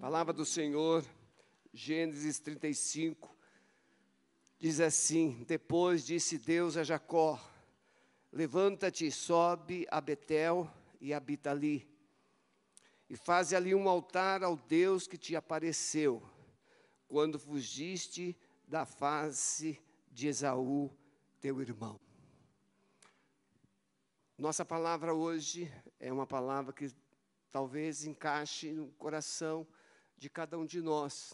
Palavra do Senhor, Gênesis 35, diz assim: Depois disse Deus a Jacó: Levanta-te, sobe a Betel e habita ali, e faze ali um altar ao Deus que te apareceu, quando fugiste da face de Esaú, teu irmão. Nossa palavra hoje é uma palavra que talvez encaixe no coração de cada um de nós,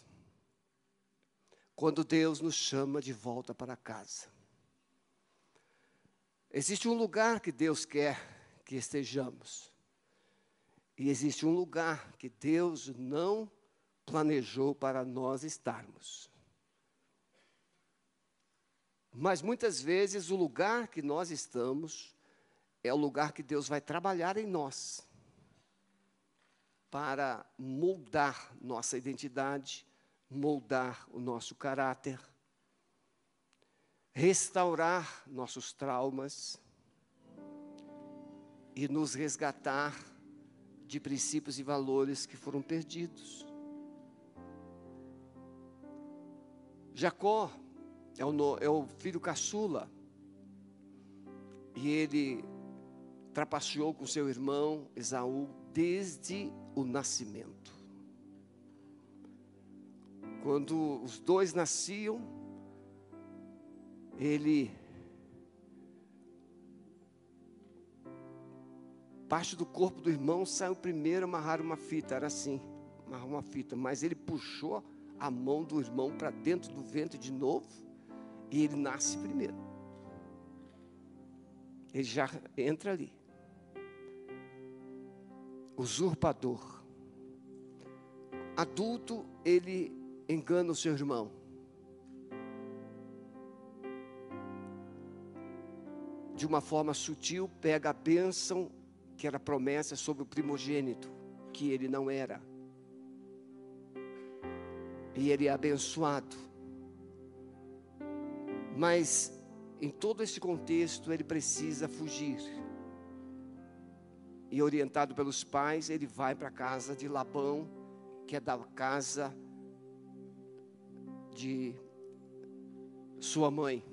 quando Deus nos chama de volta para casa. Existe um lugar que Deus quer que estejamos, e existe um lugar que Deus não planejou para nós estarmos. Mas muitas vezes o lugar que nós estamos é o lugar que Deus vai trabalhar em nós para moldar nossa identidade, moldar o nosso caráter, restaurar nossos traumas e nos resgatar de princípios e valores que foram perdidos. Jacó é o, é o filho caçula e ele trapaceou com seu irmão Esaú desde o nascimento. Quando os dois nasciam, ele parte do corpo do irmão saiu primeiro amarrar uma fita, era assim, amarrar uma fita, mas ele puxou a mão do irmão para dentro do ventre de novo e ele nasce primeiro. Ele já entra ali usurpador. Adulto, ele engana o seu irmão. De uma forma sutil, pega a bênção que era promessa sobre o primogênito, que ele não era. E ele é abençoado. Mas, em todo esse contexto, ele precisa fugir e orientado pelos pais, ele vai para a casa de Labão, que é da casa de sua mãe.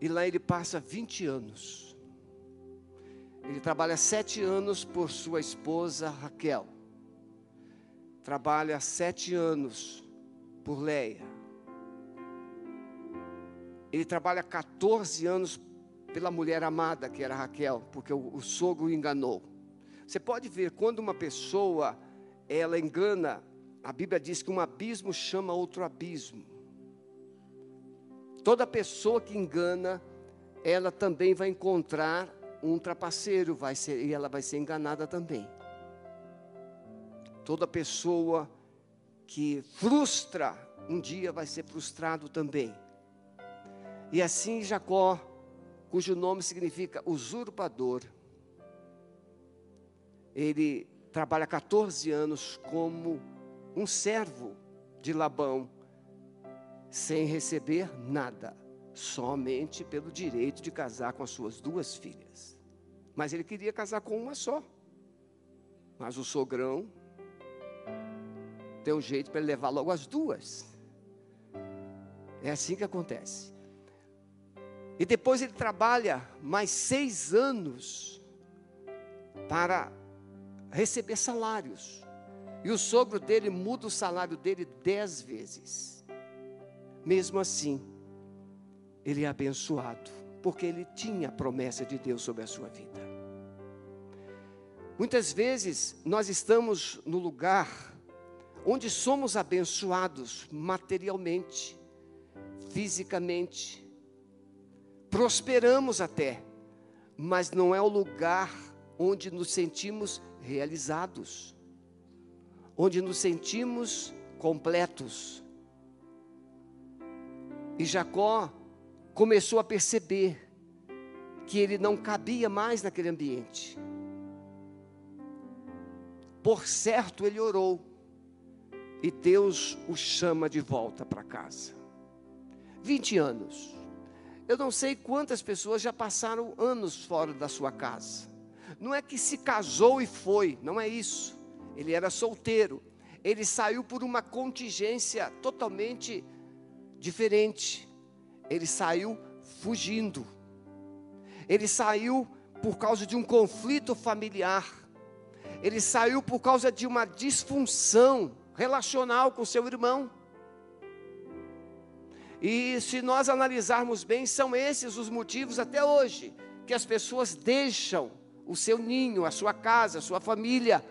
E lá ele passa 20 anos. Ele trabalha sete anos por sua esposa Raquel. Trabalha sete anos por Leia. Ele trabalha 14 anos pela mulher amada que era Raquel, porque o, o sogro enganou. Você pode ver quando uma pessoa ela engana, a Bíblia diz que um abismo chama outro abismo. Toda pessoa que engana, ela também vai encontrar um trapaceiro, vai ser, e ela vai ser enganada também. Toda pessoa que frustra, um dia vai ser frustrado também. E assim Jacó cujo nome significa usurpador. Ele trabalha 14 anos como um servo de Labão, sem receber nada, somente pelo direito de casar com as suas duas filhas. Mas ele queria casar com uma só. Mas o sogrão tem um jeito para levar logo as duas. É assim que acontece. E depois ele trabalha mais seis anos para receber salários. E o sogro dele muda o salário dele dez vezes. Mesmo assim, ele é abençoado, porque ele tinha a promessa de Deus sobre a sua vida. Muitas vezes nós estamos no lugar onde somos abençoados materialmente, fisicamente, prosperamos até, mas não é o lugar onde nos sentimos realizados, onde nos sentimos completos. E Jacó começou a perceber que ele não cabia mais naquele ambiente. Por certo, ele orou, e Deus o chama de volta para casa. 20 anos. Eu não sei quantas pessoas já passaram anos fora da sua casa, Não é que se casou e foi, não é isso. Ele era solteiro. Ele saiu por uma contingência totalmente diferente. Ele saiu fugindo. Ele saiu por causa de um conflito familiar. Ele saiu por causa de uma disfunção relacional com seu irmão. E se nós analisarmos bem, são esses os motivos até hoje que as pessoas deixam o seu ninho, a sua casa, a sua família,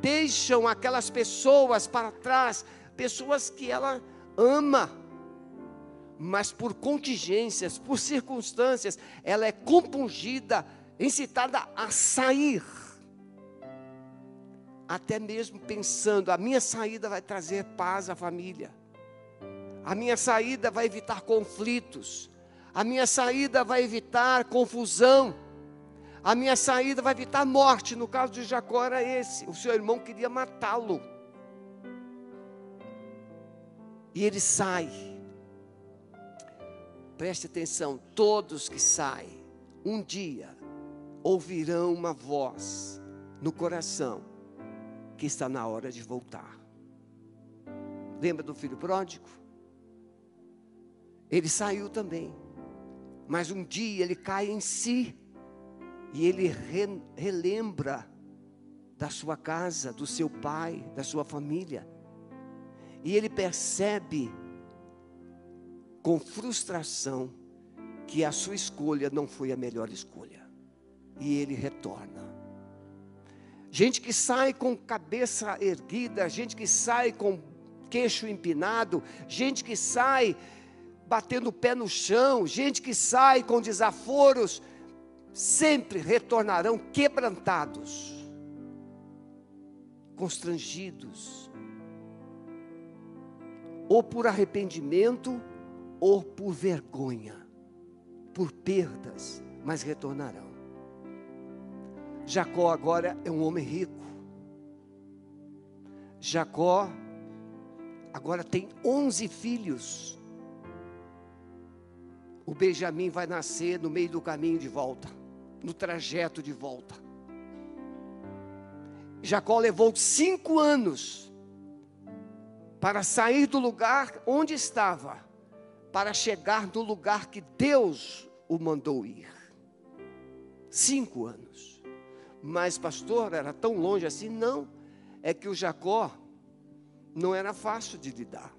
deixam aquelas pessoas para trás, pessoas que ela ama, mas por contingências, por circunstâncias, ela é compungida, incitada a sair. Até mesmo pensando, a minha saída vai trazer paz à família. A minha saída vai evitar conflitos. A minha saída vai evitar confusão. A minha saída vai evitar morte. No caso de Jacó era esse. O seu irmão queria matá-lo. E ele sai. Preste atenção: todos que saem, um dia ouvirão uma voz no coração que está na hora de voltar. Lembra do filho pródigo? Ele saiu também, mas um dia ele cai em si e ele re, relembra da sua casa, do seu pai, da sua família, e ele percebe com frustração que a sua escolha não foi a melhor escolha. E ele retorna. Gente que sai com cabeça erguida, gente que sai com queixo empinado, gente que sai batendo o pé no chão, gente que sai com desaforos, sempre retornarão quebrantados, constrangidos, ou por arrependimento, ou por vergonha, por perdas, mas retornarão. Jacó agora é um homem rico. Jacó agora tem 11 filhos. O Benjamim vai nascer no meio do caminho de volta, no trajeto de volta. Jacó levou cinco anos para sair do lugar onde estava para chegar no lugar que Deus o mandou ir. Cinco anos. Mas, pastor, era tão longe assim? Não. É que o Jacó não era fácil de lidar.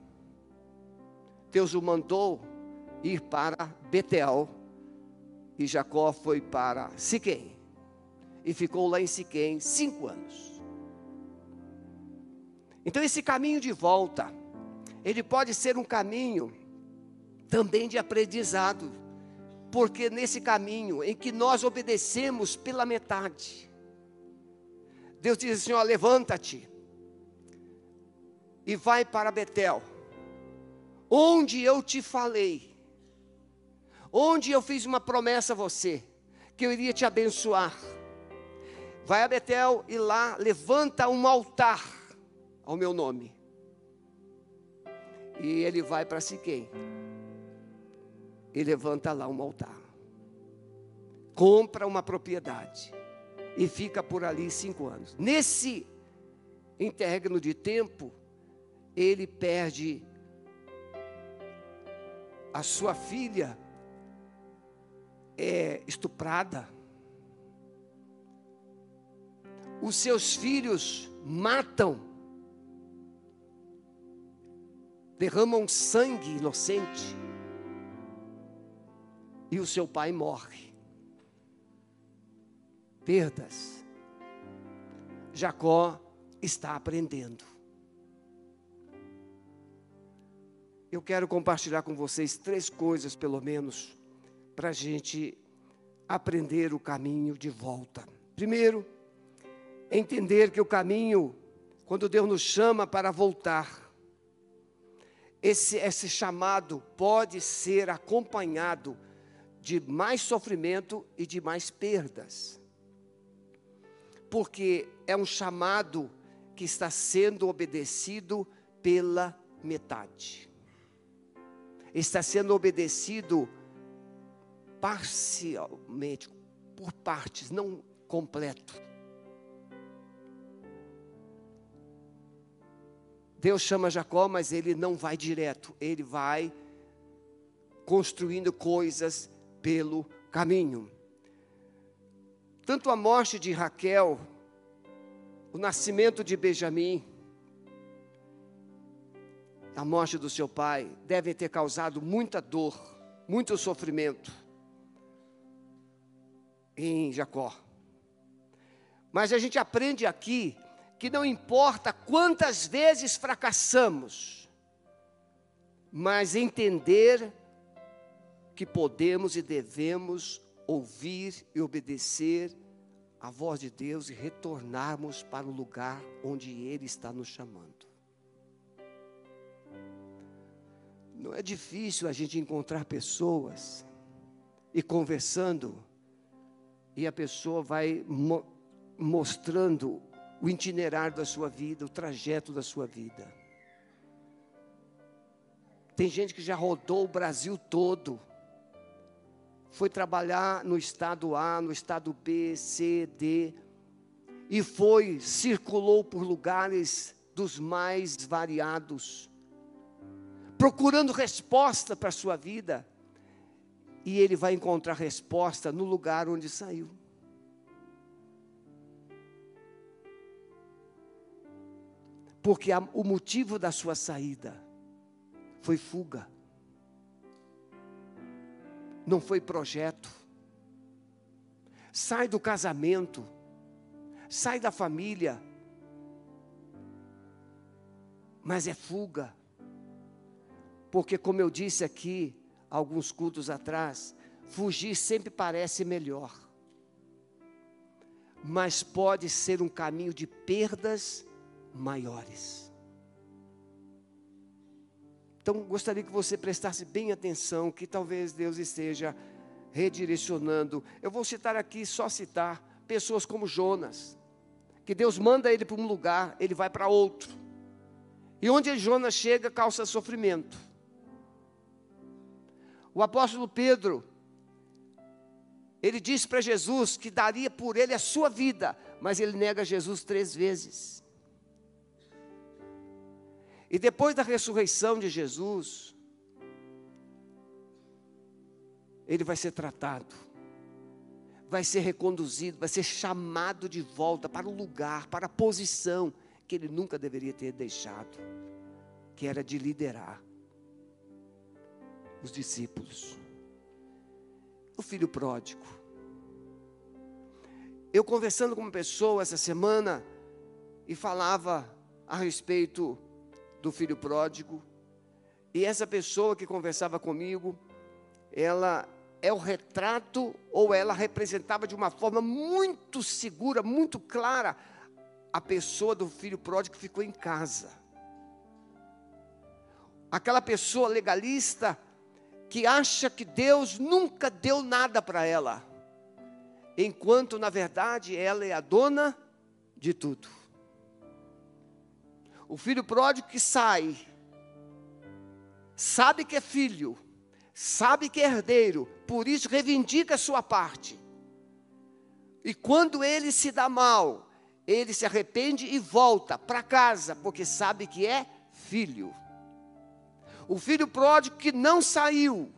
Deus o mandou ir para Betel. E Jacó foi para Siquém. E ficou lá em Siquém cinco anos. Então, esse caminho de volta, ele pode ser um caminho também de aprendizado, porque nesse caminho em que nós obedecemos pela metade, Deus diz assim: ó, levanta-te e vai para Betel, onde eu te falei, onde eu fiz uma promessa a você, que eu iria te abençoar. Vai a Betel e lá levanta um altar ao meu nome. E ele vai para Siquém e levanta lá um altar. Compra uma propriedade e fica por ali cinco anos. Nesse interregno de tempo, ele perde a sua filha é estuprada. Os seus filhos matam, derramam sangue inocente e o seu pai morre. Perdas. Jacó está aprendendo. Eu quero compartilhar com vocês três coisas, pelo menos, para a gente aprender o caminho de volta. Primeiro, entender que o caminho, quando Deus nos chama para voltar, esse, esse chamado pode ser acompanhado de mais sofrimento e de mais perdas. Porque é um chamado que está sendo obedecido pela metade. Está sendo obedecido parcialmente, por partes, não completo. Deus chama Jacó, mas ele não vai direto, ele vai construindo coisas pelo caminho. Tanto a morte de Raquel, o nascimento de Benjamim, a morte do seu pai, devem ter causado muita dor, muito sofrimento em Jacó. Mas a gente aprende aqui que não importa quantas vezes fracassamos, mas entender que podemos e devemos ouvir e obedecer a voz de Deus e retornarmos para o lugar onde Ele está nos chamando. Não é difícil a gente encontrar pessoas e conversando, e a pessoa vai mo mostrando o itinerário da sua vida, o trajeto da sua vida. Tem gente que já rodou o Brasil todo. Foi trabalhar no estado A, no estado B, C, D. E foi, circulou por lugares dos mais variados. Procurando resposta para a sua vida. E ele vai encontrar resposta no lugar onde saiu. porque a, o motivo da sua saída foi fuga, não foi projeto. Sai do casamento, sai da família, mas é fuga, porque, como eu disse aqui, alguns cultos atrás, fugir sempre parece melhor, mas pode ser um caminho de perdas maiores. Então, gostaria que você prestasse bem atenção, que talvez Deus esteja redirecionando. Eu vou citar aqui, só citar, pessoas como Jonas, que Deus manda ele para um lugar, ele vai para outro. E onde Jonas chega, causa sofrimento. O apóstolo Pedro, ele disse para Jesus que daria por ele a sua vida, mas ele nega Jesus três vezes. E depois da ressurreição de Jesus, ele vai ser tratado, vai ser reconduzido, vai ser chamado de volta para o lugar, para a posição que ele nunca deveria ter deixado, que era de liderar os discípulos. O filho pródigo. Eu conversando com uma pessoa essa semana e falava a respeito do filho pródigo. E essa pessoa que conversava comigo, ela é o retrato, ou ela representava de uma forma muito segura, muito clara, a pessoa do filho pródigo que ficou em casa. Aquela pessoa legalista que acha que Deus nunca deu nada para ela, enquanto na verdade ela é a dona de tudo. O filho pródigo que sai, sabe que é filho, sabe que é herdeiro, por isso reivindica a sua parte. E quando ele se dá mal, ele se arrepende e volta para casa, porque sabe que é filho. O filho pródigo que não saiu,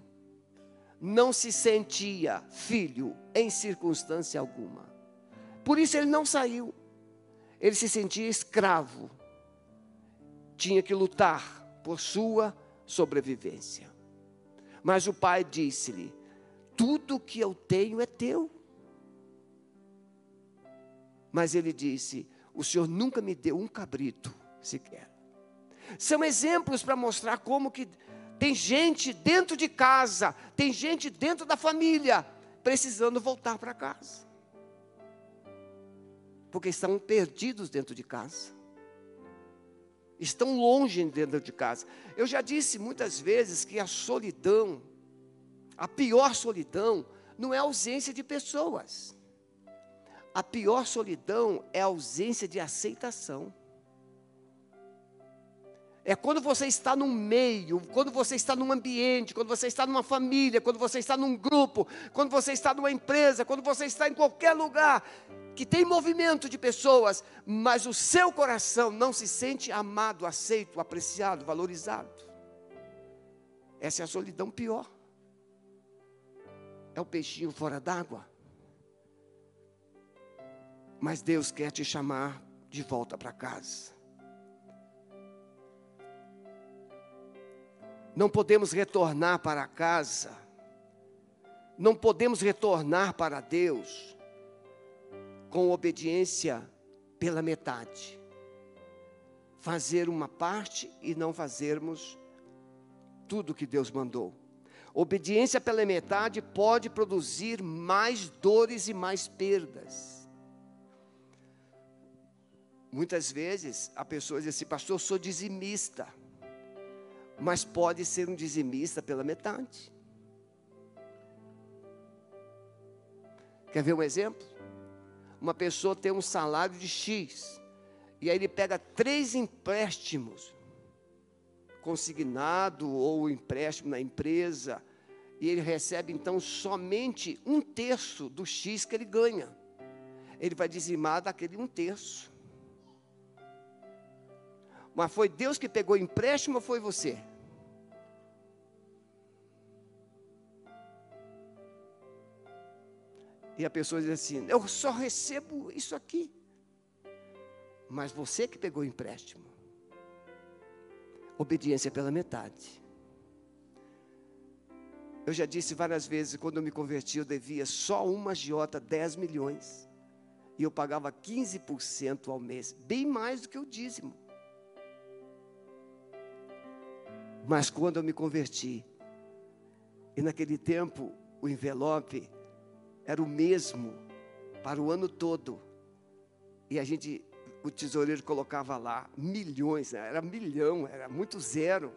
não se sentia filho em circunstância alguma. Por isso ele não saiu. Ele se sentia escravo tinha que lutar por sua sobrevivência. Mas o pai disse-lhe: Tudo que eu tenho é teu. Mas ele disse: O senhor nunca me deu um cabrito sequer. São exemplos para mostrar como que tem gente dentro de casa, tem gente dentro da família, precisando voltar para casa. Porque estão perdidos dentro de casa estão longe dentro de casa. Eu já disse muitas vezes que a solidão, a pior solidão, não é ausência de pessoas. A pior solidão é a ausência de aceitação. É quando você está num meio, quando você está num ambiente, quando você está numa família, quando você está num grupo, quando você está numa empresa, quando você está em qualquer lugar, que tem movimento de pessoas, mas o seu coração não se sente amado, aceito, apreciado, valorizado. Essa é a solidão pior. É o peixinho fora d'água. Mas Deus quer te chamar de volta para casa. Não podemos retornar para casa. Não podemos retornar para Deus com obediência pela metade. Fazer uma parte e não fazermos tudo que Deus mandou. Obediência pela metade pode produzir mais dores e mais perdas. Muitas vezes a pessoa diz assim, pastor, eu sou dizimista mas pode ser um dizimista pela metade. Quer ver um exemplo? Uma pessoa tem um salário de X, e aí ele pega três empréstimos, consignado ou empréstimo na empresa, e ele recebe então somente um terço do X que ele ganha. Ele vai dizimar daquele um terço. Mas foi Deus que pegou o empréstimo ou foi você? E a pessoa diz assim: Eu só recebo isso aqui. Mas você que pegou o empréstimo. Obediência pela metade. Eu já disse várias vezes, quando eu me converti, eu devia só uma agiota 10 milhões. E eu pagava 15% ao mês, bem mais do que o dízimo. Mas quando eu me converti, e naquele tempo o envelope era o mesmo para o ano todo. E a gente, o tesoureiro colocava lá milhões, né? era milhão, era muito zero.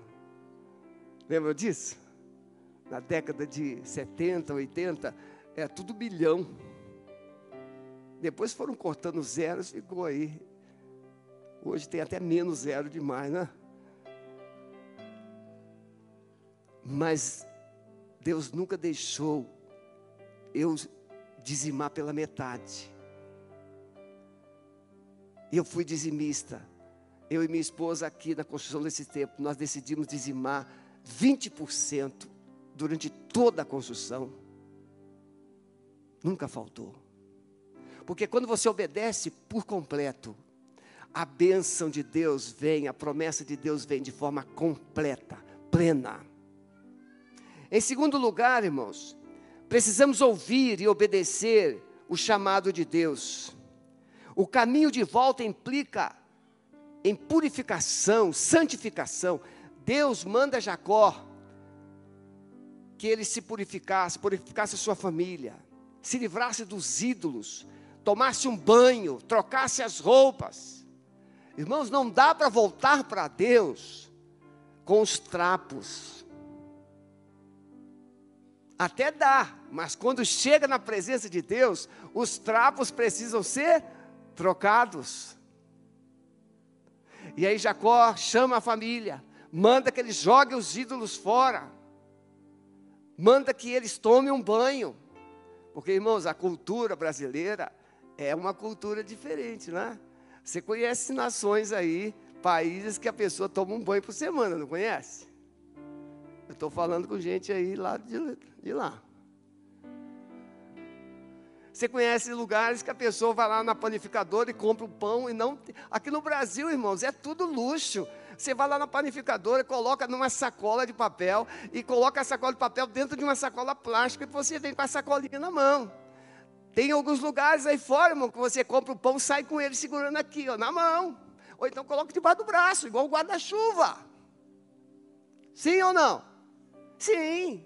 Lembra disso? Na década de 70, 80, era tudo milhão. Depois foram cortando zeros, ficou aí. Hoje tem até menos zero demais, né? Mas Deus nunca deixou eu dizimar pela metade. Eu fui dizimista. Eu e minha esposa aqui na construção desse tempo, nós decidimos dizimar 20% durante toda a construção. Nunca faltou. Porque quando você obedece por completo, a bênção de Deus vem, a promessa de Deus vem de forma completa, plena. Em segundo lugar, irmãos, Precisamos ouvir e obedecer o chamado de Deus. O caminho de volta implica em purificação, santificação. Deus manda Jacó que ele se purificasse, purificasse a sua família, se livrasse dos ídolos, tomasse um banho, trocasse as roupas. Irmãos, não dá para voltar para Deus com os trapos. Até dá, mas quando chega na presença de Deus, os trapos precisam ser trocados. E aí Jacó chama a família, manda que eles joguem os ídolos fora, manda que eles tomem um banho, porque irmãos, a cultura brasileira é uma cultura diferente, né? Você conhece nações aí, países que a pessoa toma um banho por semana, não conhece? Eu estou falando com gente aí lá de, de lá. Você conhece lugares que a pessoa vai lá na panificadora e compra o pão e não. Aqui no Brasil, irmãos, é tudo luxo. Você vai lá na panificadora, coloca numa sacola de papel e coloca a sacola de papel dentro de uma sacola plástica e você vem com a sacolinha na mão. Tem alguns lugares aí fora, irmão, que você compra o pão sai com ele segurando aqui, ó, na mão. Ou então coloca debaixo do braço, igual o guarda-chuva. Sim ou não? Sim.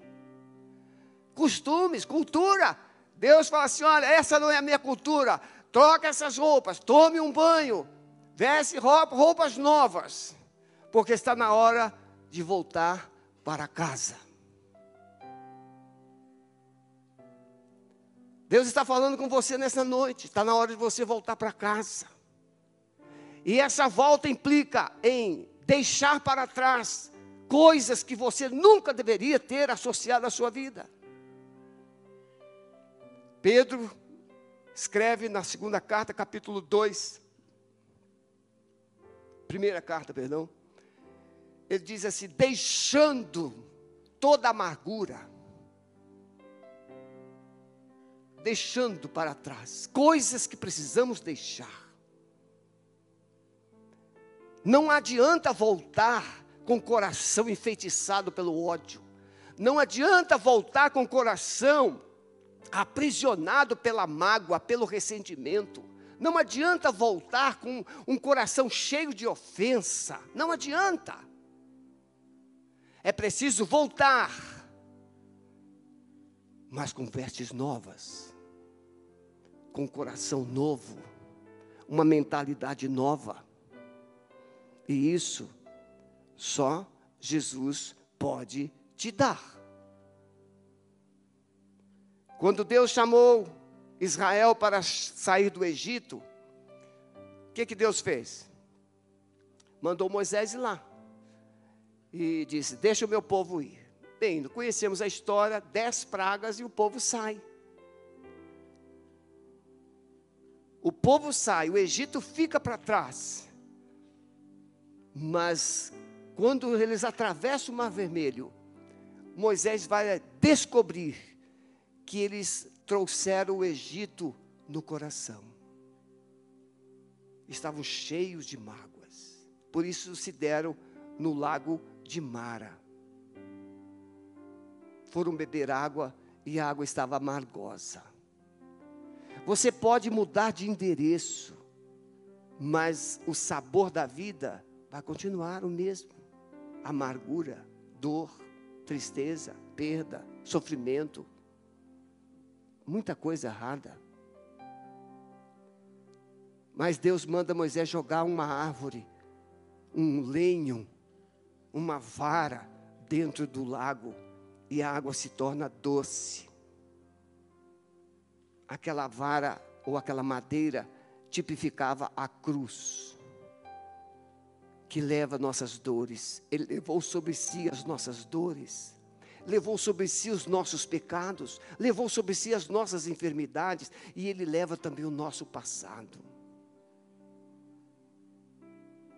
Costumes, cultura. Deus fala assim: olha, essa não é a minha cultura. Troca essas roupas, tome um banho, veste roupa, roupas novas, porque está na hora de voltar para casa. Deus está falando com você nessa noite, está na hora de você voltar para casa. E essa volta implica em deixar para trás coisas que você nunca deveria ter associado à sua vida. Pedro escreve na segunda carta, capítulo 2, primeira carta, perdão, ele diz assim: deixando toda amargura, deixando para trás coisas que precisamos deixar. Não adianta voltar com o coração enfeitiçado pelo ódio. Não adianta voltar com o coração aprisionado pela mágoa, pelo ressentimento. Não adianta voltar com um coração cheio de ofensa. Não adianta. É preciso voltar, mas com vestes novas, com coração novo, uma mentalidade nova. E isso só Jesus pode te dar. Quando Deus chamou Israel para sair do Egito, o que, que Deus fez? Mandou Moisés ir lá e disse: Deixa o meu povo ir. Bem, conhecemos a história: dez pragas e o povo sai. O povo sai, o Egito fica para trás. Mas quando eles atravessam o Mar Vermelho, Moisés vai descobrir que eles trouxeram o Egito no coração. Estavam cheios de mágoas. Por isso se deram no lago de Mara. Foram beber água e a água estava amargosa. Você pode mudar de endereço, mas o sabor da vida vai continuar o mesmo amargura, dor, tristeza, perda, sofrimento, muita coisa errada. Mas Deus manda Moisés jogar uma árvore, um lenho, uma vara dentro do lago e a água se torna doce. Aquela vara ou aquela madeira tipificava a cruz que leva nossas dores. Ele levou sobre si as nossas dores, levou sobre si os nossos pecados, levou sobre si as nossas enfermidades e ele leva também o nosso passado.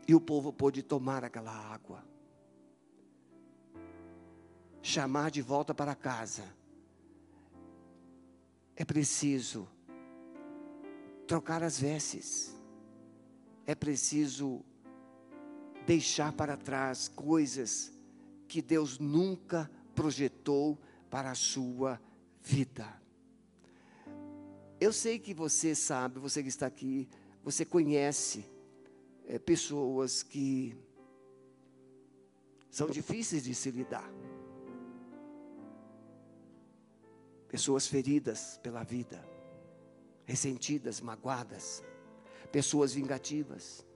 E o povo pôde tomar aquela água, chamar de volta para casa. É preciso trocar as vestes, é preciso deixar para trás coisas que Deus nunca projetou para a sua vida. Eu sei que você sabe, você que está aqui, você conhece é, pessoas que são difíceis de se lidar. Pessoas feridas pela vida, ressentidas, magoadas, pessoas vingativas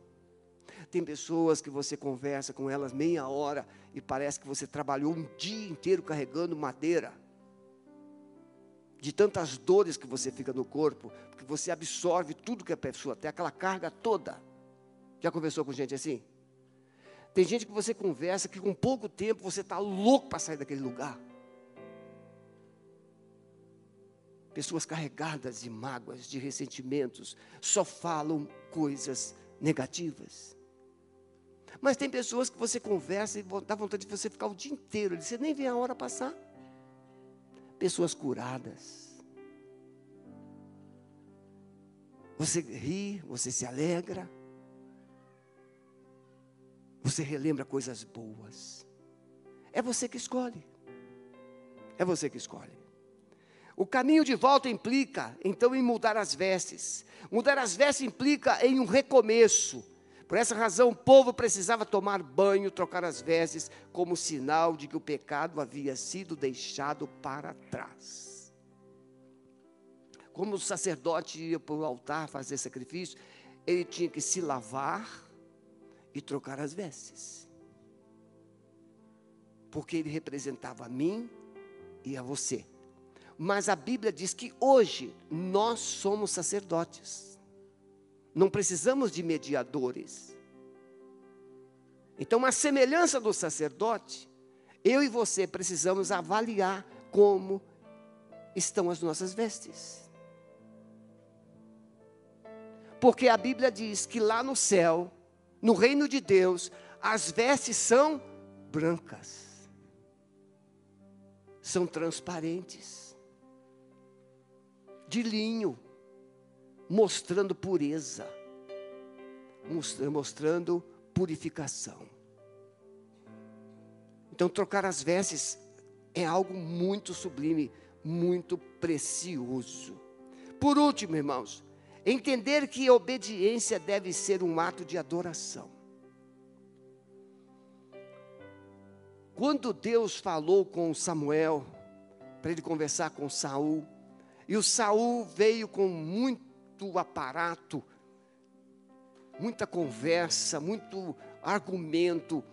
tem pessoas que você conversa com elas meia hora e parece que você trabalhou um dia inteiro carregando madeira. De tantas dores que você fica no corpo, porque você absorve tudo que a pessoa tem, aquela carga toda. Já conversou com gente assim? Tem gente que você conversa que com pouco tempo você está louco para sair daquele lugar. Pessoas carregadas de mágoas, de ressentimentos, só falam coisas negativas. Mas tem pessoas que você conversa e dá vontade de você ficar o dia inteiro, você nem vê a hora passar. Pessoas curadas. Você ri, você se alegra. Você relembra coisas boas. É você que escolhe. É você que escolhe. O caminho de volta implica, então, em mudar as vestes. Mudar as vestes implica em um recomeço por essa razão, o povo precisava tomar banho, trocar as vestes, como sinal de que o pecado havia sido deixado para trás. Como o sacerdote ia para o altar fazer sacrifício, ele tinha que se lavar e trocar as vestes. Porque ele representava a mim e a você. Mas a Bíblia diz que hoje nós somos sacerdotes. Não precisamos de mediadores. Então, a semelhança do sacerdote, eu e você precisamos avaliar como estão as nossas vestes. Porque a Bíblia diz que lá no céu, no reino de Deus, as vestes são brancas, são transparentes, de linho, mostrando pureza, mostrando purificação. Então, trocar as vestes é algo muito sublime, muito precioso. Por último, irmãos, entender que obediência deve ser um ato de adoração. Quando Deus falou com Samuel para ele conversar com Saul, e o Saul veio com muito aparato, muita conversa, muito argumento,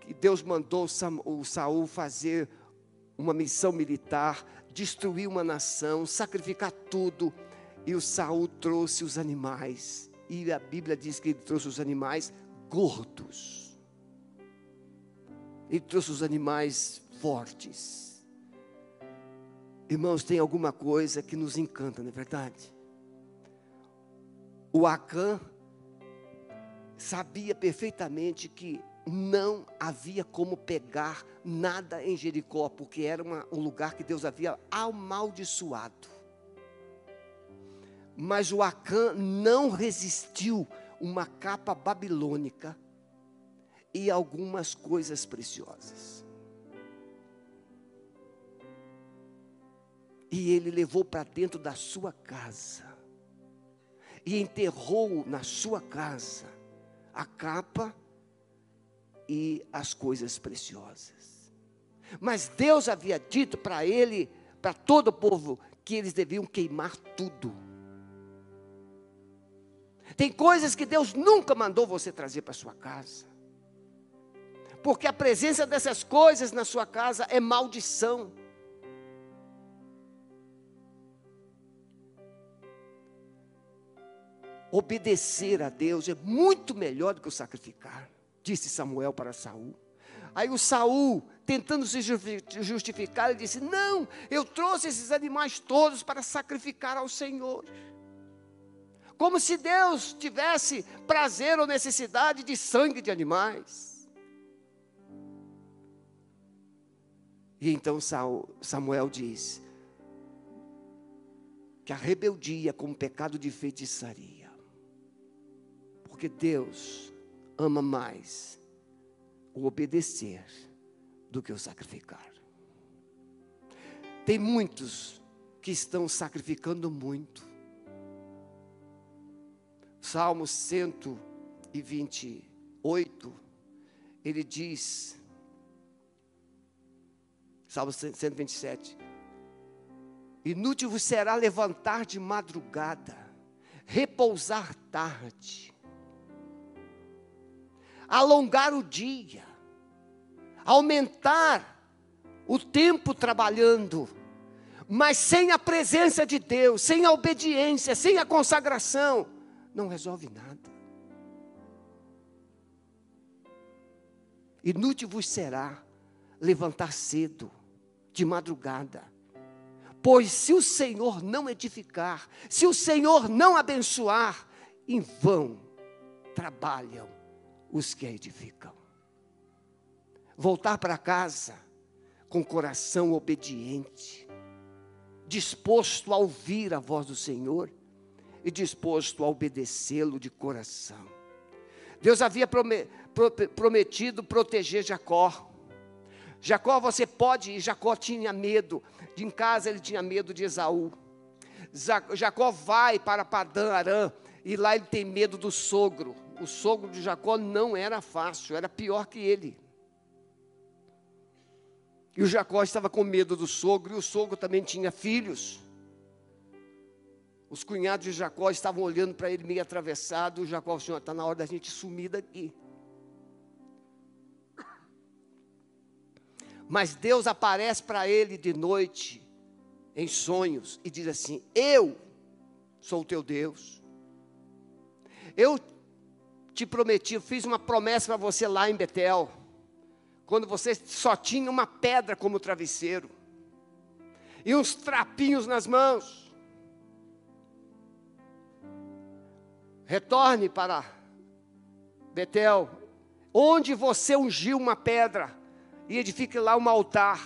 que Deus mandou o Saul fazer uma missão militar, destruir uma nação, sacrificar tudo. E o Saul trouxe os animais. E a Bíblia diz que ele trouxe os animais gordos. Ele trouxe os animais fortes. Irmãos, tem alguma coisa que nos encanta, não é verdade? O Acã sabia perfeitamente que não havia como pegar nada em Jericó, porque era uma, um lugar que Deus havia amaldiçoado. Mas o Acã não resistiu uma capa babilônica e algumas coisas preciosas. E ele levou para dentro da sua casa e enterrou na sua casa a capa e as coisas preciosas. Mas Deus havia dito para ele, para todo o povo, que eles deviam queimar tudo. Tem coisas que Deus nunca mandou você trazer para sua casa. Porque a presença dessas coisas na sua casa é maldição. Obedecer a Deus é muito melhor do que o sacrificar disse Samuel para Saul. Aí o Saul, tentando se justificar, ele disse: Não, eu trouxe esses animais todos para sacrificar ao Senhor. Como se Deus tivesse prazer ou necessidade de sangue de animais. E então Samuel diz que a rebeldia como pecado de feitiçaria. Porque Deus ama mais o obedecer do que o sacrificar. Tem muitos que estão sacrificando muito. Salmo 128, ele diz, Salmo 127, inútil será levantar de madrugada, repousar tarde, alongar o dia, aumentar o tempo trabalhando, mas sem a presença de Deus, sem a obediência, sem a consagração, não resolve nada. Inútil vos será levantar cedo, de madrugada, pois se o Senhor não edificar, se o Senhor não abençoar, em vão trabalham os que a edificam. Voltar para casa com coração obediente, disposto a ouvir a voz do Senhor e disposto a obedecê-lo de coração. Deus havia prometido proteger Jacó. Jacó, você pode ir. Jacó tinha medo. De em casa ele tinha medo de Esaú. Jacó vai para Padã Arã e lá ele tem medo do sogro o sogro de Jacó não era fácil, era pior que ele. E o Jacó estava com medo do sogro, e o sogro também tinha filhos. Os cunhados de Jacó estavam olhando para ele meio atravessado. O Jacó, Senhor, está na hora da gente sumir daqui. Mas Deus aparece para ele de noite, em sonhos, e diz assim: Eu sou o teu Deus. Eu te prometi, eu fiz uma promessa para você lá em Betel, quando você só tinha uma pedra como travesseiro, e uns trapinhos nas mãos. retorne para Betel, onde você ungiu uma pedra, e edifique lá um altar,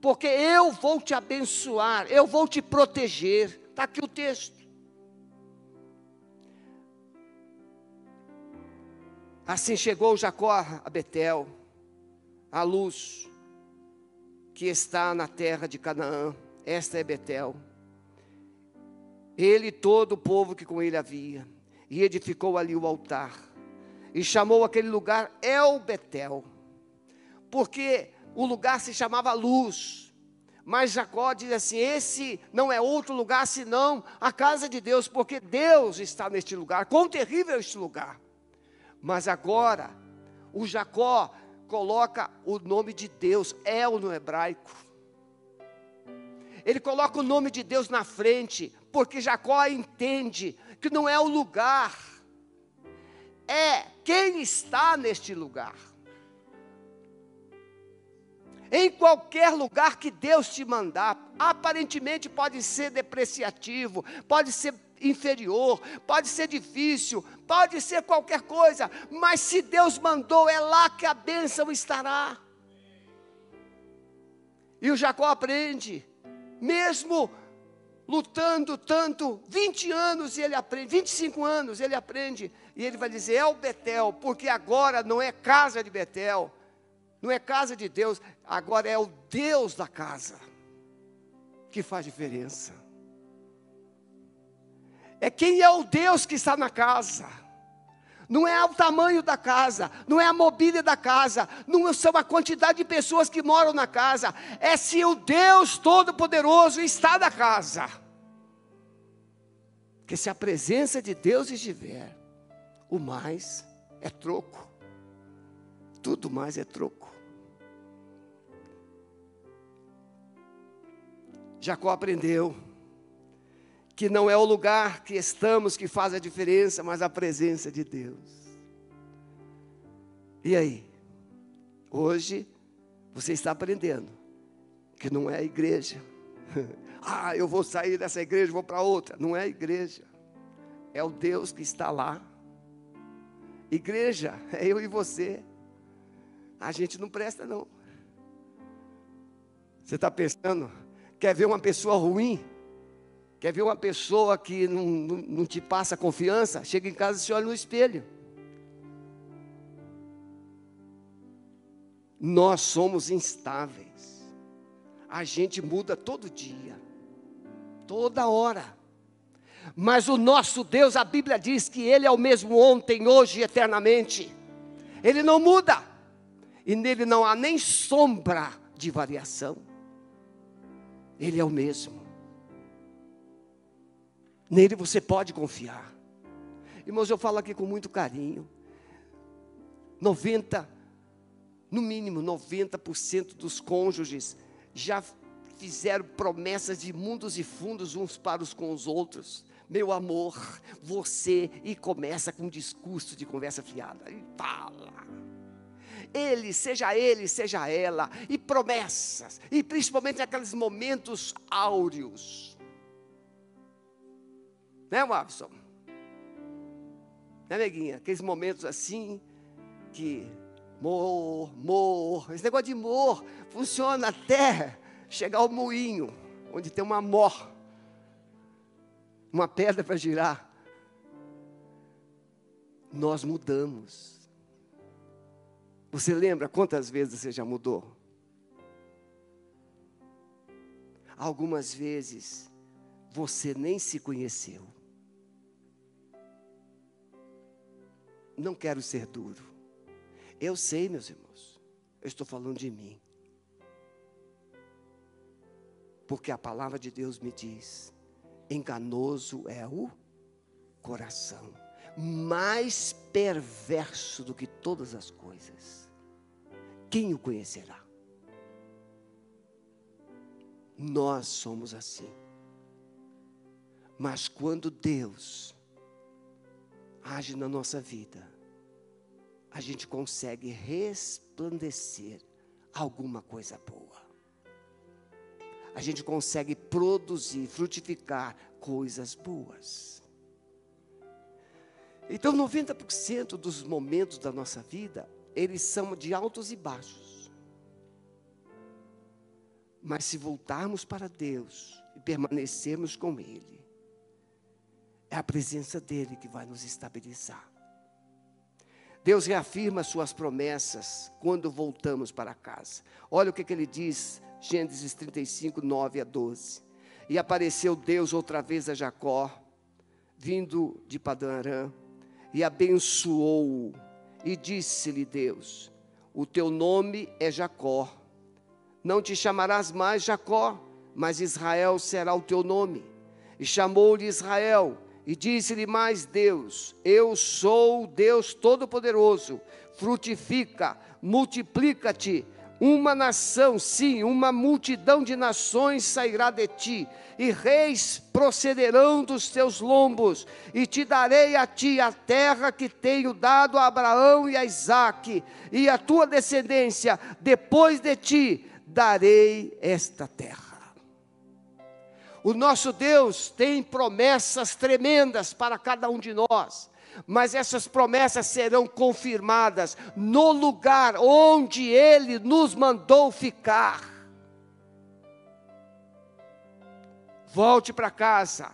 porque eu vou te abençoar, eu vou te proteger. Está aqui o texto. Assim chegou Jacó a Betel, a luz que está na terra de Canaã. Esta é Betel. Ele e todo o povo que com ele havia, e edificou ali o altar, e chamou aquele lugar El Betel, porque o lugar se chamava Luz. Mas Jacó diz assim: esse não é outro lugar senão a casa de Deus, porque Deus está neste lugar. Quão terrível é este lugar! Mas agora, o Jacó coloca o nome de Deus, El no hebraico. Ele coloca o nome de Deus na frente, porque Jacó entende que não é o lugar, é quem está neste lugar. Em qualquer lugar que Deus te mandar, aparentemente pode ser depreciativo, pode ser inferior, pode ser difícil, pode ser qualquer coisa, mas se Deus mandou, é lá que a bênção estará. E o Jacó aprende, mesmo lutando tanto, 20 anos ele aprende, 25 anos ele aprende, e ele vai dizer: é o Betel, porque agora não é casa de Betel, não é casa de Deus, agora é o Deus da casa que faz diferença. É quem é o Deus que está na casa. Não é o tamanho da casa, não é a mobília da casa, não são a quantidade de pessoas que moram na casa, é se o Deus Todo-Poderoso está na casa. Porque se a presença de Deus estiver, o mais é troco. Tudo mais é troco. Jacó aprendeu que não é o lugar que estamos que faz a diferença, mas a presença de Deus. E aí? Hoje você está aprendendo que não é a igreja. ah, eu vou sair dessa igreja, vou para outra. Não é a igreja. É o Deus que está lá. Igreja, é eu e você. A gente não presta, não. Você está pensando, Quer ver uma pessoa ruim? Quer ver uma pessoa que não, não, não te passa confiança? Chega em casa e se olha no espelho. Nós somos instáveis. A gente muda todo dia, toda hora. Mas o nosso Deus, a Bíblia diz que Ele é o mesmo ontem, hoje e eternamente. Ele não muda. E nele não há nem sombra de variação. Ele é o mesmo. Nele você pode confiar. Irmãos, eu falo aqui com muito carinho. 90, no mínimo 90% dos cônjuges já fizeram promessas de mundos e fundos uns para os com os outros. Meu amor, você, e começa com um discurso de conversa fiada. E fala ele, seja ele, seja ela, e promessas, e principalmente naqueles momentos áureos. Né, Watson? Né, neguinha? Aqueles momentos assim, que mor, mor, esse negócio de mor funciona até chegar ao moinho, onde tem uma mor, uma pedra para girar. Nós mudamos. Você lembra quantas vezes você já mudou? Algumas vezes você nem se conheceu. Não quero ser duro. Eu sei, meus irmãos. Eu estou falando de mim. Porque a palavra de Deus me diz: enganoso é o coração, mais perverso do que todas as coisas quem o conhecerá? Nós somos assim. Mas quando Deus age na nossa vida, a gente consegue resplandecer alguma coisa boa. A gente consegue produzir, frutificar coisas boas. Então, 90% dos momentos da nossa vida, eles são de altos e baixos. Mas se voltarmos para Deus e permanecermos com Ele, é a presença dEle que vai nos estabilizar. Deus reafirma suas promessas quando voltamos para casa. Olha o que, que ele diz, Gênesis 35, 9 a 12. E apareceu Deus outra vez a Jacó, vindo de Padan e abençoou-o, e disse-lhe Deus: O teu nome é Jacó, não te chamarás mais Jacó, mas Israel será o teu nome. E chamou-lhe Israel, e disse-lhe mais Deus: Eu sou Deus Todo-Poderoso, frutifica, multiplica-te. Uma nação, sim, uma multidão de nações sairá de ti, e reis procederão dos teus lombos, e te darei a ti a terra que tenho dado a Abraão e a Isaque, e a tua descendência, depois de ti, darei esta terra. O nosso Deus tem promessas tremendas para cada um de nós, mas essas promessas serão confirmadas no lugar onde Ele nos mandou ficar. Volte para casa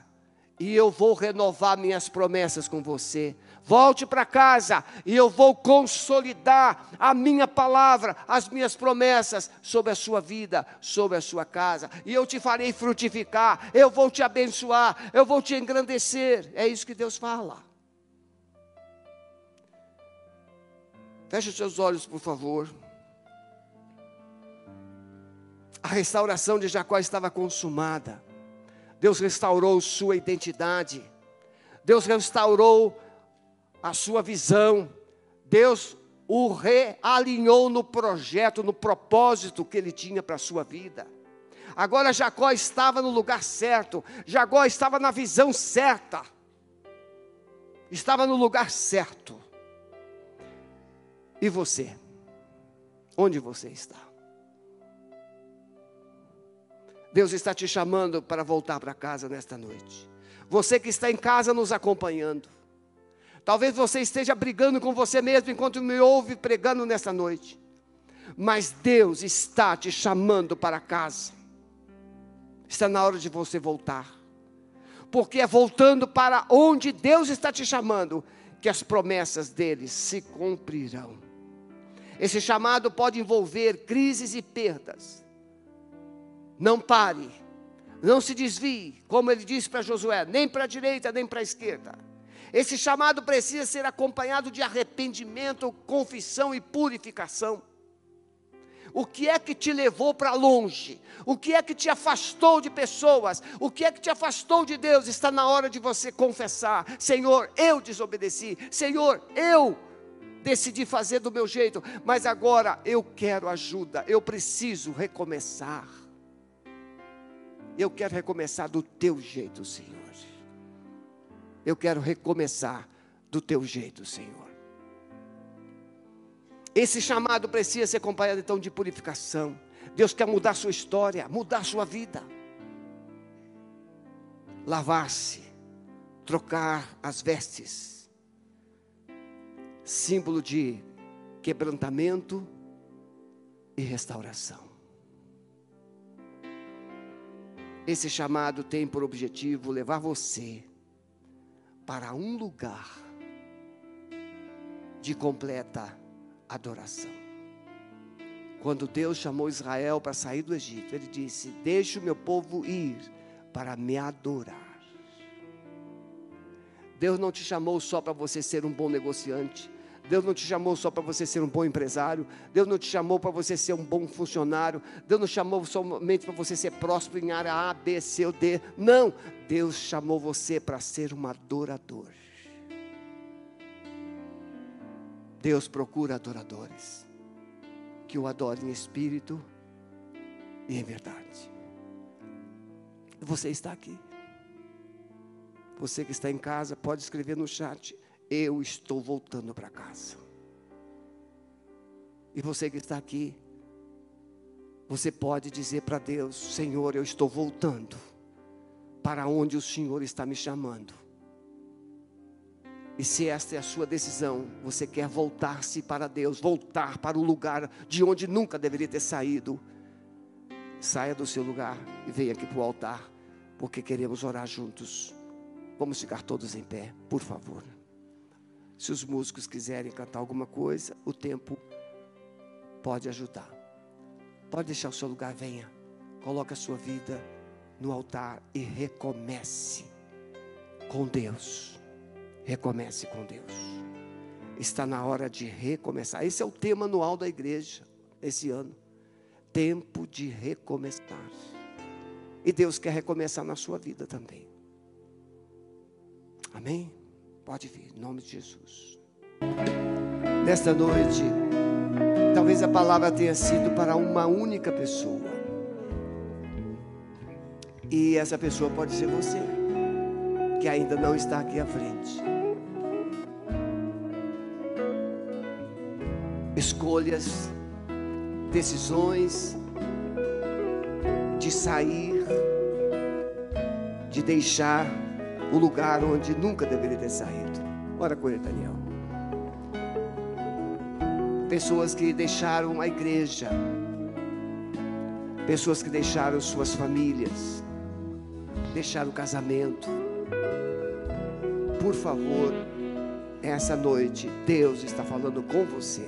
e eu vou renovar minhas promessas com você. Volte para casa e eu vou consolidar a minha palavra, as minhas promessas sobre a sua vida, sobre a sua casa. E eu te farei frutificar, eu vou te abençoar, eu vou te engrandecer. É isso que Deus fala. Feche os seus olhos, por favor. A restauração de Jacó estava consumada. Deus restaurou sua identidade. Deus restaurou a sua visão. Deus o realinhou no projeto, no propósito que ele tinha para a sua vida. Agora Jacó estava no lugar certo, Jacó estava na visão certa, estava no lugar certo. E você? Onde você está? Deus está te chamando para voltar para casa nesta noite. Você que está em casa nos acompanhando. Talvez você esteja brigando com você mesmo enquanto me ouve pregando nesta noite. Mas Deus está te chamando para casa. Está na hora de você voltar. Porque é voltando para onde Deus está te chamando que as promessas dele se cumprirão. Esse chamado pode envolver crises e perdas. Não pare, não se desvie, como ele disse para Josué, nem para a direita, nem para a esquerda. Esse chamado precisa ser acompanhado de arrependimento, confissão e purificação. O que é que te levou para longe? O que é que te afastou de pessoas? O que é que te afastou de Deus? Está na hora de você confessar: Senhor, eu desobedeci. Senhor, eu decidi fazer do meu jeito, mas agora eu quero ajuda. Eu preciso recomeçar. Eu quero recomeçar do teu jeito, Senhor. Eu quero recomeçar do teu jeito, Senhor. Esse chamado precisa ser acompanhado então de purificação. Deus quer mudar sua história, mudar sua vida. Lavar-se, trocar as vestes, símbolo de quebrantamento e restauração. Esse chamado tem por objetivo levar você para um lugar de completa adoração. Quando Deus chamou Israel para sair do Egito, Ele disse: Deixe o meu povo ir para me adorar. Deus não te chamou só para você ser um bom negociante. Deus não te chamou só para você ser um bom empresário. Deus não te chamou para você ser um bom funcionário. Deus não chamou somente para você ser próspero em área A, B, C ou D. Não. Deus chamou você para ser um adorador. Deus procura adoradores que o adorem em espírito e em verdade. Você está aqui. Você que está em casa, pode escrever no chat eu estou voltando para casa. E você que está aqui, você pode dizer para Deus: Senhor, eu estou voltando para onde o Senhor está me chamando. E se esta é a sua decisão, você quer voltar-se para Deus, voltar para o lugar de onde nunca deveria ter saído, saia do seu lugar e venha aqui para o altar, porque queremos orar juntos. Vamos ficar todos em pé, por favor. Se os músicos quiserem cantar alguma coisa, o tempo pode ajudar. Pode deixar o seu lugar, venha. Coloque a sua vida no altar e recomece com Deus. Recomece com Deus. Está na hora de recomeçar. Esse é o tema anual da igreja esse ano. Tempo de recomeçar. E Deus quer recomeçar na sua vida também. Amém? Pode vir, em nome de Jesus. Nesta noite, talvez a palavra tenha sido para uma única pessoa. E essa pessoa pode ser você, que ainda não está aqui à frente. escolhas, decisões de sair, de deixar o lugar onde nunca deveria ter saído. Ora com ele, Daniel. Pessoas que deixaram a igreja, pessoas que deixaram suas famílias, deixaram o casamento. Por favor, essa noite, Deus está falando com você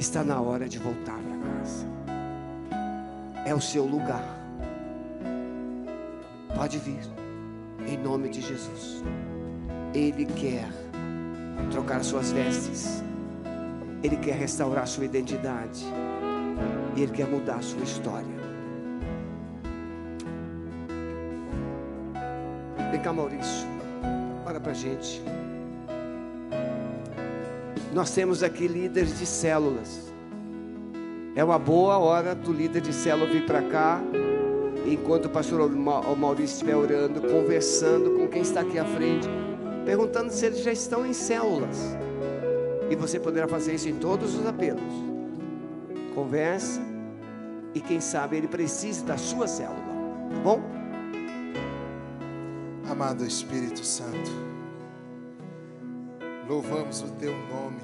está na hora de voltar para casa. É o seu lugar. Pode vir, em nome de Jesus. Ele quer trocar suas vestes, Ele quer restaurar sua identidade, e Ele quer mudar sua história. Vem cá, Maurício, para para a gente. Nós temos aqui líderes de células. É uma boa hora do líder de célula vir para cá, enquanto o pastor Maurício estiver orando, conversando com quem está aqui à frente, perguntando se eles já estão em células. E você poderá fazer isso em todos os apelos. Converse e quem sabe ele precise da sua célula. Tá bom? Amado Espírito Santo, Louvamos o teu nome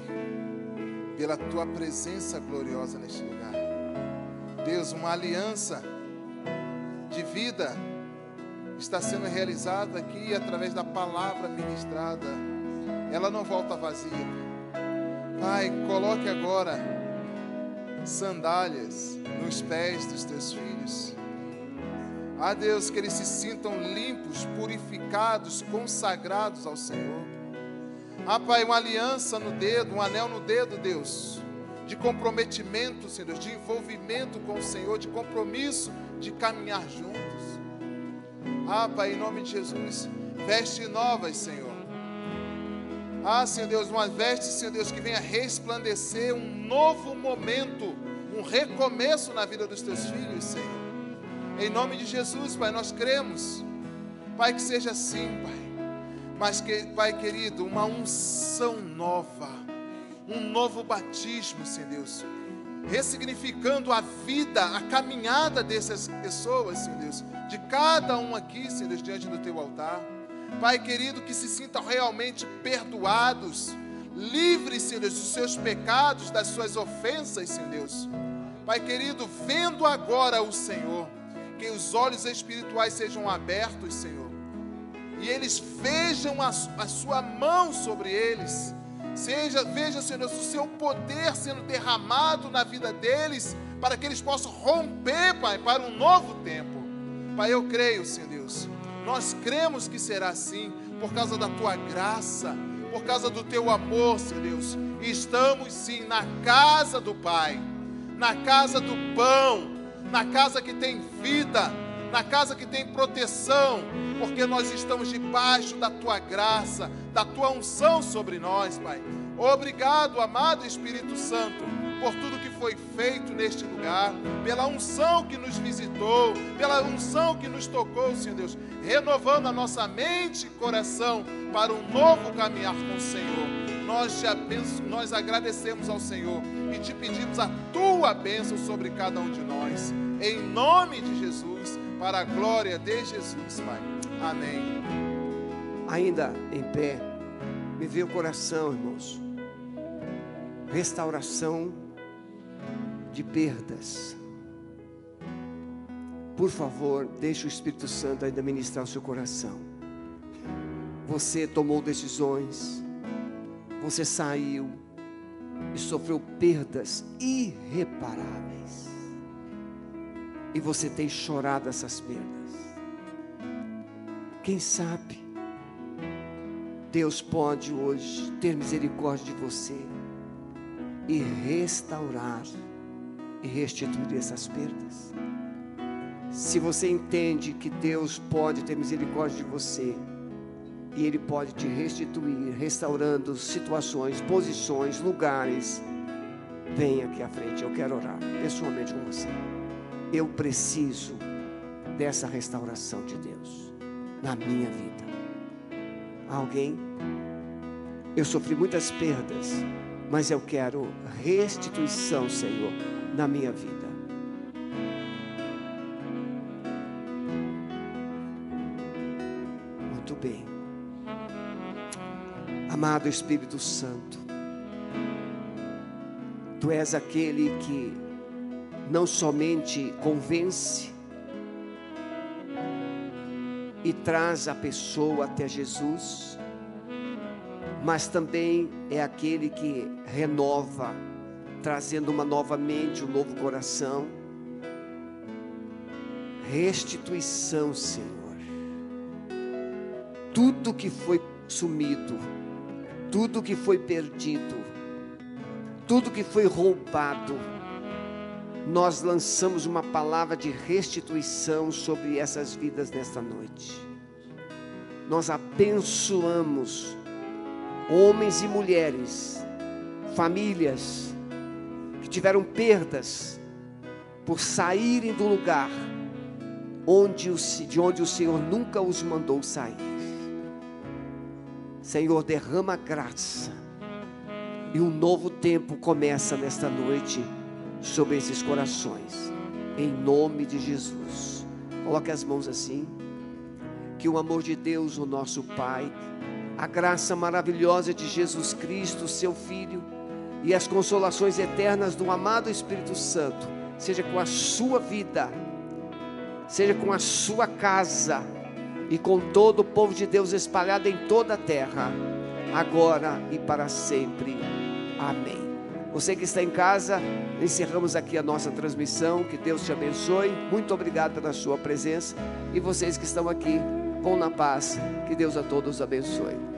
pela tua presença gloriosa neste lugar. Deus, uma aliança de vida está sendo realizada aqui através da palavra ministrada. Ela não volta vazia. Pai, coloque agora sandálias nos pés dos teus filhos. Ah, Deus, que eles se sintam limpos, purificados, consagrados ao Senhor. Ah, Pai, uma aliança no dedo, um anel no dedo, Deus, de comprometimento, Senhor, de envolvimento com o Senhor, de compromisso de caminhar juntos. Ah, Pai, em nome de Jesus, veste novas, Senhor. Ah, Senhor Deus, uma veste, Senhor Deus, que venha resplandecer um novo momento, um recomeço na vida dos teus filhos, Senhor. Em nome de Jesus, Pai, nós cremos. Pai, que seja assim, Pai. Mas, que, Pai querido, uma unção nova, um novo batismo, Senhor Deus, ressignificando a vida, a caminhada dessas pessoas, Senhor Deus, de cada um aqui, Senhor Deus, diante do teu altar. Pai querido, que se sintam realmente perdoados, livres, Senhor Deus, dos seus pecados, das suas ofensas, Senhor Deus. Pai querido, vendo agora o Senhor, que os olhos espirituais sejam abertos, Senhor e eles vejam a, a sua mão sobre eles. Seja, veja, Senhor Deus, o seu poder sendo derramado na vida deles, para que eles possam romper, Pai, para um novo tempo. Pai, eu creio, Senhor Deus, nós cremos que será assim, por causa da tua graça, por causa do teu amor, Senhor Deus. Estamos sim na casa do Pai, na casa do pão, na casa que tem vida na casa que tem proteção, porque nós estamos debaixo da tua graça, da tua unção sobre nós, Pai. Obrigado, amado Espírito Santo, por tudo que foi feito neste lugar, pela unção que nos visitou, pela unção que nos tocou, Senhor Deus, renovando a nossa mente e coração para um novo caminhar com o Senhor. Nós, te abenço, nós agradecemos ao Senhor e te pedimos a tua bênção sobre cada um de nós. Em nome de Jesus para a glória de Jesus, Pai. Amém. Ainda em pé, Me veio o coração, irmãos. Restauração de perdas. Por favor, deixe o Espírito Santo ainda ministrar o seu coração. Você tomou decisões, você saiu e sofreu perdas irreparáveis. E você tem chorado essas perdas. Quem sabe, Deus pode hoje ter misericórdia de você e restaurar e restituir essas perdas. Se você entende que Deus pode ter misericórdia de você, e Ele pode te restituir, restaurando situações, posições, lugares. Venha aqui à frente, eu quero orar pessoalmente com você. Eu preciso dessa restauração de Deus na minha vida. Alguém? Eu sofri muitas perdas, mas eu quero restituição, Senhor, na minha vida. Muito bem. Amado Espírito Santo, Tu és aquele que não somente convence e traz a pessoa até Jesus, mas também é aquele que renova, trazendo uma nova mente, um novo coração. Restituição, Senhor. Tudo que foi sumido, tudo que foi perdido, tudo que foi roubado, nós lançamos uma palavra de restituição sobre essas vidas nesta noite. Nós abençoamos homens e mulheres, famílias que tiveram perdas por saírem do lugar onde de onde o Senhor nunca os mandou sair. Senhor, derrama graça. E um novo tempo começa nesta noite sobre esses corações. Em nome de Jesus. Coloque as mãos assim. Que o amor de Deus, o nosso Pai, a graça maravilhosa de Jesus Cristo, seu Filho, e as consolações eternas do amado Espírito Santo, seja com a sua vida, seja com a sua casa e com todo o povo de Deus espalhado em toda a terra, agora e para sempre. Amém. Você que está em casa, encerramos aqui a nossa transmissão. Que Deus te abençoe. Muito obrigado pela sua presença. E vocês que estão aqui, vão na paz. Que Deus a todos abençoe.